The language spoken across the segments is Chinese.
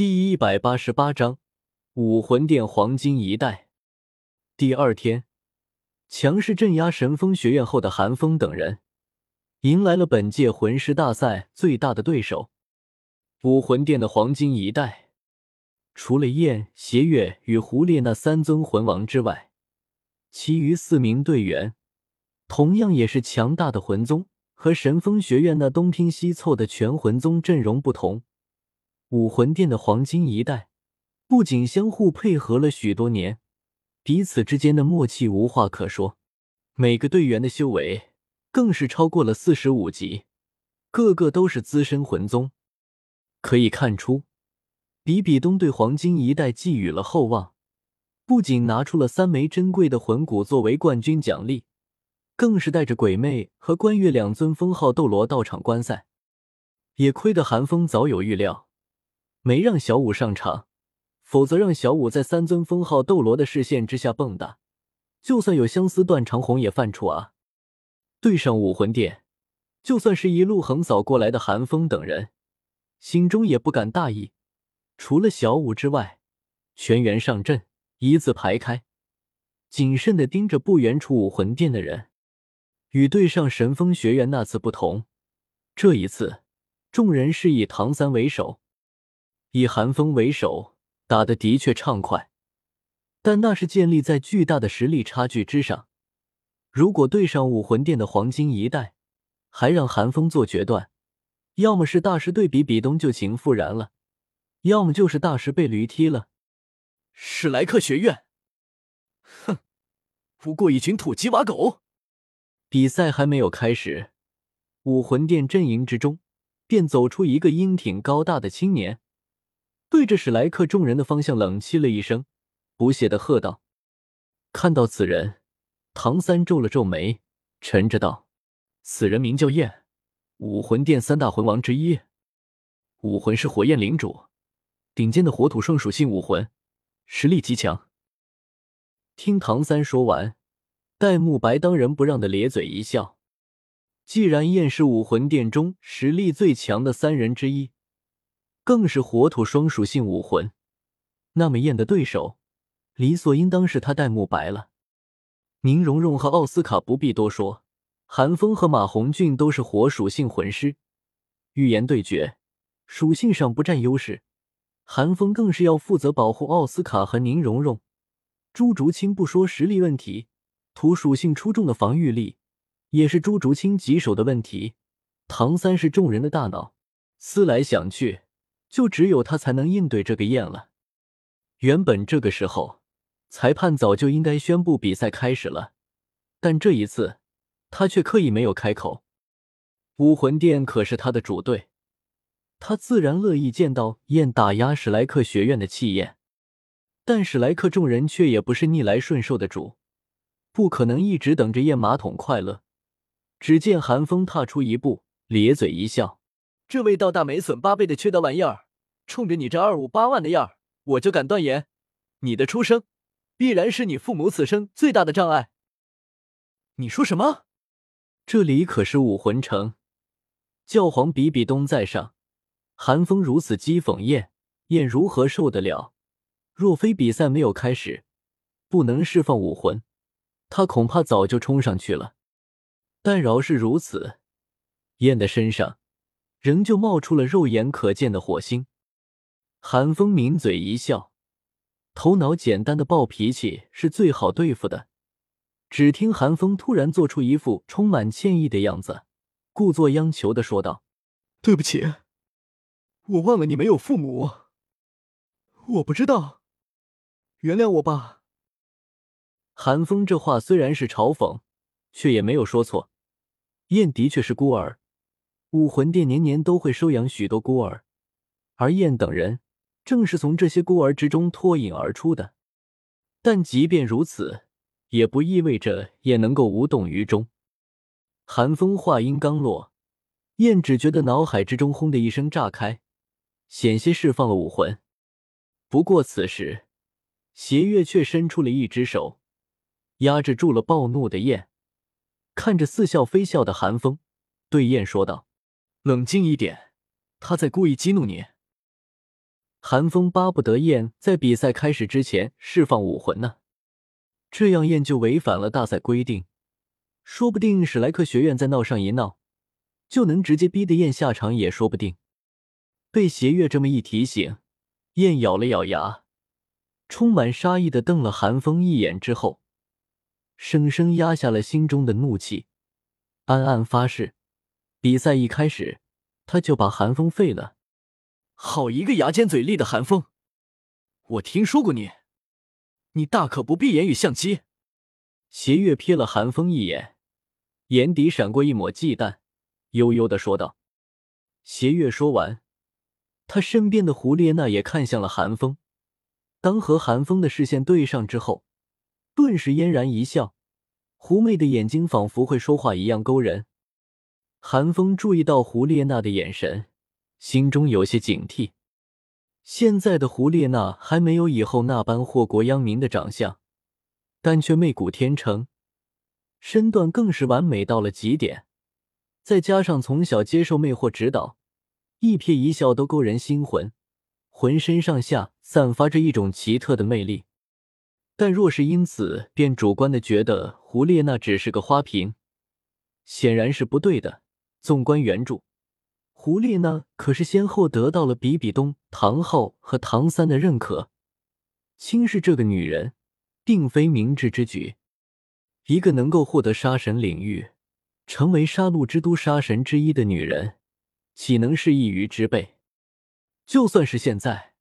第一百八十八章武魂殿黄金一代。第二天，强势镇压神风学院后的韩风等人，迎来了本届魂师大赛最大的对手——武魂殿的黄金一代。除了燕、邪月与胡烈那三尊魂王之外，其余四名队员同样也是强大的魂宗，和神风学院那东拼西凑的全魂宗阵容不同。武魂殿的黄金一代不仅相互配合了许多年，彼此之间的默契无话可说。每个队员的修为更是超过了四十五级，个个都是资深魂宗。可以看出，比比东对黄金一代寄予了厚望，不仅拿出了三枚珍贵的魂骨作为冠军奖励，更是带着鬼魅和关月两尊封号斗罗到场观赛。也亏得寒风早有预料。没让小五上场，否则让小五在三尊封号斗罗的视线之下蹦跶，就算有相思断肠红也犯怵啊！对上武魂殿，就算是一路横扫过来的韩风等人，心中也不敢大意。除了小五之外，全员上阵，一字排开，谨慎的盯着不远处武魂殿的人。与对上神风学院那次不同，这一次众人是以唐三为首。以寒风为首，打的的确畅快，但那是建立在巨大的实力差距之上。如果对上武魂殿的黄金一代，还让寒风做决断，要么是大师对比比东旧情复燃了，要么就是大师被驴踢了。史莱克学院，哼，不过一群土鸡瓦狗。比赛还没有开始，武魂殿阵营之中便走出一个英挺高大的青年。对着史莱克众人的方向冷气了一声，不屑的喝道：“看到此人，唐三皱了皱眉，沉着道：‘此人名叫燕，武魂殿三大魂王之一，武魂是火焰领主，顶尖的火土双属性武魂，实力极强。’”听唐三说完，戴沐白当仁不让的咧嘴一笑：“既然燕是武魂殿中实力最强的三人之一。”更是火土双属性武魂，那么燕的对手理所应当是他戴沐白了。宁荣荣和奥斯卡不必多说，韩风和马红俊都是火属性魂师，预言对决，属性上不占优势。韩风更是要负责保护奥斯卡和宁荣荣。朱竹清不说实力问题，土属性出众的防御力也是朱竹清棘手的问题。唐三是众人的大脑，思来想去。就只有他才能应对这个燕了。原本这个时候，裁判早就应该宣布比赛开始了，但这一次他却刻意没有开口。武魂殿可是他的主队，他自然乐意见到燕打压史莱克学院的气焰。但史莱克众人却也不是逆来顺受的主，不可能一直等着燕马桶快乐。只见寒风踏出一步，咧嘴一笑。这位道大没损八倍的缺德玩意儿，冲着你这二五八万的样儿，我就敢断言，你的出生必然是你父母此生最大的障碍。你说什么？这里可是武魂城，教皇比比东在上，寒风如此讥讽燕燕，如何受得了？若非比赛没有开始，不能释放武魂，他恐怕早就冲上去了。但饶是如此，燕的身上。仍旧冒出了肉眼可见的火星，韩风抿嘴一笑，头脑简单的暴脾气是最好对付的。只听韩风突然做出一副充满歉意的样子，故作央求的说道：“对不起，我忘了你没有父母，我不知道，原谅我吧。”韩风这话虽然是嘲讽，却也没有说错。燕的确是孤儿。武魂殿年年都会收养许多孤儿，而燕等人正是从这些孤儿之中脱颖而出的。但即便如此，也不意味着燕能够无动于衷。寒风话音刚落，燕只觉得脑海之中轰的一声炸开，险些释放了武魂。不过此时，邪月却伸出了一只手，压制住了暴怒的燕，看着似笑非笑的寒风，对燕说道。冷静一点，他在故意激怒你。韩风巴不得燕在比赛开始之前释放武魂呢，这样燕就违反了大赛规定，说不定史莱克学院再闹上一闹，就能直接逼得燕下场也说不定。被邪月这么一提醒，燕咬了咬牙，充满杀意的瞪了韩风一眼之后，生生压下了心中的怒气，暗暗发誓，比赛一开始，他就把韩风废了。好一个牙尖嘴利的韩风！我听说过你，你大可不必言语相讥。邪月瞥了韩风一眼，眼底闪过一抹忌惮，悠悠的说道：“邪月。”说完，他身边的胡列娜也看向了韩风。当和韩风的视线对上之后，顿时嫣然一笑，狐媚的眼睛仿佛会说话一样勾人。韩风注意到胡列娜的眼神。心中有些警惕，现在的胡列娜还没有以后那般祸国殃民的长相，但却媚骨天成，身段更是完美到了极点。再加上从小接受魅惑指导，一瞥一笑都勾人心魂，浑身上下散发着一种奇特的魅力。但若是因此便主观的觉得胡列娜只是个花瓶，显然是不对的。纵观原著。胡列娜可是先后得到了比比东、唐昊和唐三的认可，轻视这个女人，并非明智之举。一个能够获得杀神领域，成为杀戮之都杀神之一的女人，岂能是一鱼之辈？就算是现在，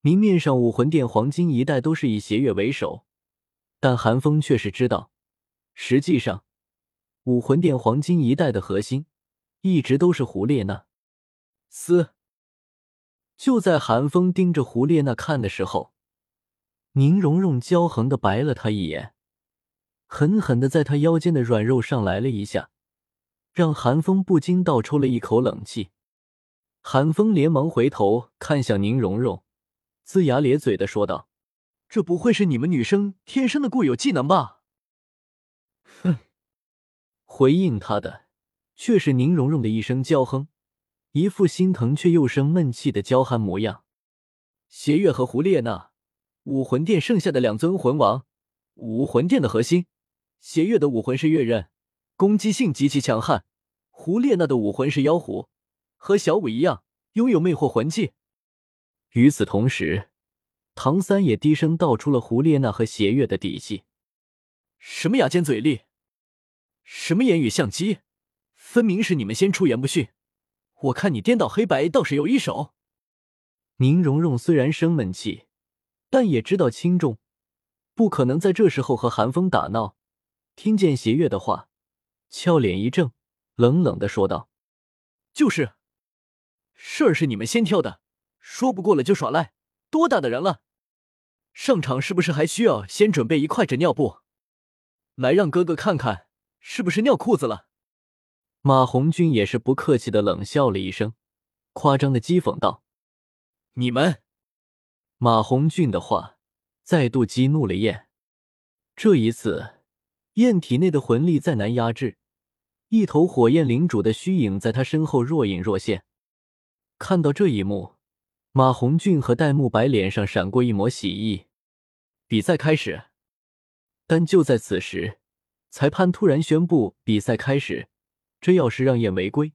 明面上武魂殿黄金一代都是以邪月为首，但韩风却是知道，实际上武魂殿黄金一代的核心一直都是胡列娜。嘶！就在韩风盯着胡列娜看的时候，宁荣荣骄横的白了他一眼，狠狠的在他腰间的软肉上来了一下，让韩风不禁倒抽了一口冷气。韩风连忙回头看向宁荣荣，龇牙咧嘴的说道：“这不会是你们女生天生的固有技能吧？” 哼！回应他的却是宁荣荣的一声娇哼。一副心疼却又生闷气的娇憨模样。邪月和胡列娜，武魂殿剩下的两尊魂王，武魂殿的核心。邪月的武魂是月刃，攻击性极其强悍；胡列娜的武魂是妖狐，和小舞一样，拥有魅惑魂技。与此同时，唐三也低声道出了胡列娜和邪月的底细：什么牙尖嘴利，什么言语相机，分明是你们先出言不逊。我看你颠倒黑白倒是有一手。宁荣荣虽然生闷气，但也知道轻重，不可能在这时候和韩风打闹。听见邪月的话，俏脸一正，冷冷的说道：“就是，事儿是你们先挑的，说不过了就耍赖，多大的人了？上场是不是还需要先准备一块纸尿布，来让哥哥看看是不是尿裤子了？”马红俊也是不客气的冷笑了一声，夸张的讥讽道：“你们！”马红俊的话再度激怒了燕。这一次，燕体内的魂力再难压制，一头火焰领主的虚影在他身后若隐若现。看到这一幕，马红俊和戴沐白脸上闪过一抹喜意。比赛开始，但就在此时，裁判突然宣布比赛开始。这要是让燕违规，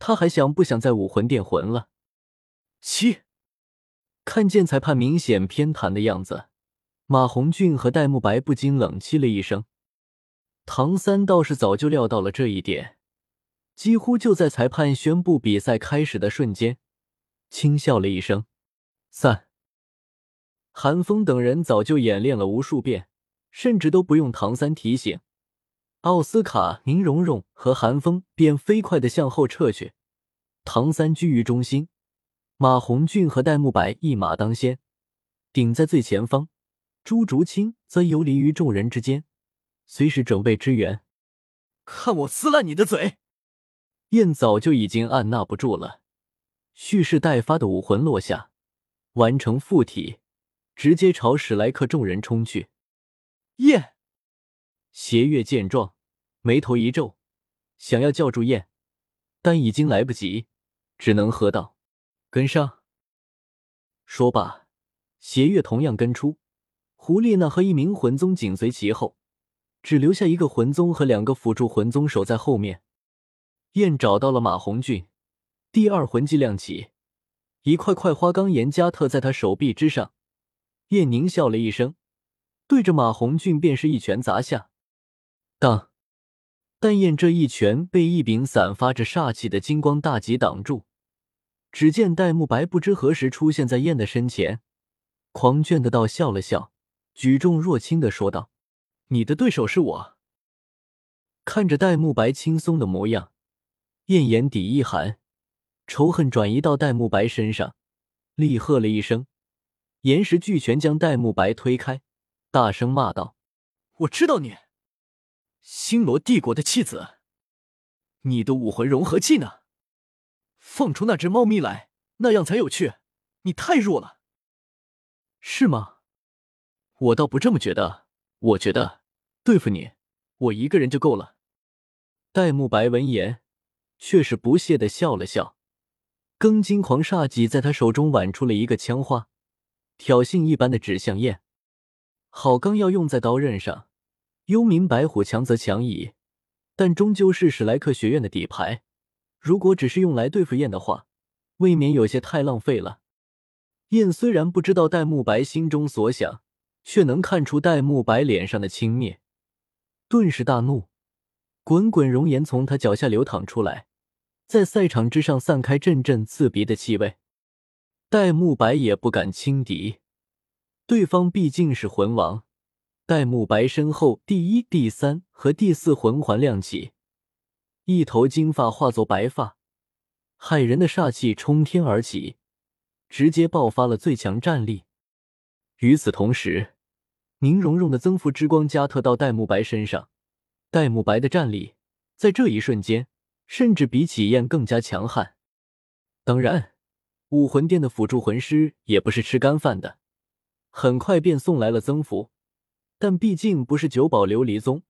他还想不想在武魂殿魂了？七，看见裁判明显偏袒的样子，马红俊和戴沐白不禁冷气了一声。唐三倒是早就料到了这一点，几乎就在裁判宣布比赛开始的瞬间，轻笑了一声。散。韩风等人早就演练了无数遍，甚至都不用唐三提醒。奥斯卡、宁荣荣和韩风便飞快的向后撤去，唐三居于中心，马红俊和戴沐白一马当先，顶在最前方，朱竹清则游离于众人之间，随时准备支援。看我撕烂你的嘴！燕早就已经按捺不住了，蓄势待发的武魂落下，完成附体，直接朝史莱克众人冲去。燕。邪月见状，眉头一皱，想要叫住燕，但已经来不及，只能喝道：“跟上。”说罢，邪月同样跟出，胡列娜和一名魂宗紧随其后，只留下一个魂宗和两个辅助魂宗守在后面。燕找到了马红俊，第二魂技亮起，一块块花岗岩加特在他手臂之上。燕狞笑了一声，对着马红俊便是一拳砸下。当，但燕这一拳被一柄散发着煞气的金光大戟挡住。只见戴沐白不知何时出现在燕的身前，狂狷的道笑了笑，举重若轻的说道：“你的对手是我。”看着戴沐白轻松的模样，燕眼底一寒，仇恨转移到戴沐白身上，厉喝了一声，岩石巨拳将戴沐白推开，大声骂道：“我知道你，星罗帝国的弃子，你的武魂融合技呢？”放出那只猫咪来，那样才有趣。你太弱了，是吗？我倒不这么觉得。我觉得对付你，我一个人就够了。戴沐白闻言，却是不屑的笑了笑，庚金狂煞戟在他手中挽出了一个枪花，挑衅一般的指向燕。好钢要用在刀刃上，幽冥白虎强则强矣，但终究是史莱克学院的底牌。如果只是用来对付燕的话，未免有些太浪费了。燕虽然不知道戴沐白心中所想，却能看出戴沐白脸上的轻蔑，顿时大怒，滚滚熔岩从他脚下流淌出来，在赛场之上散开阵阵刺鼻的气味。戴沐白也不敢轻敌，对方毕竟是魂王。戴沐白身后第一、第三和第四魂环亮起。一头金发化作白发，骇人的煞气冲天而起，直接爆发了最强战力。与此同时，宁荣荣的增幅之光加特到戴沐白身上，戴沐白的战力在这一瞬间甚至比起燕更加强悍。当然，武魂殿的辅助魂师也不是吃干饭的，很快便送来了增幅，但毕竟不是九宝琉璃宗。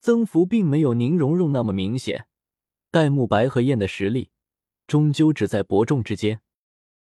增幅并没有宁荣荣那么明显，戴沐白和燕的实力终究只在伯仲之间。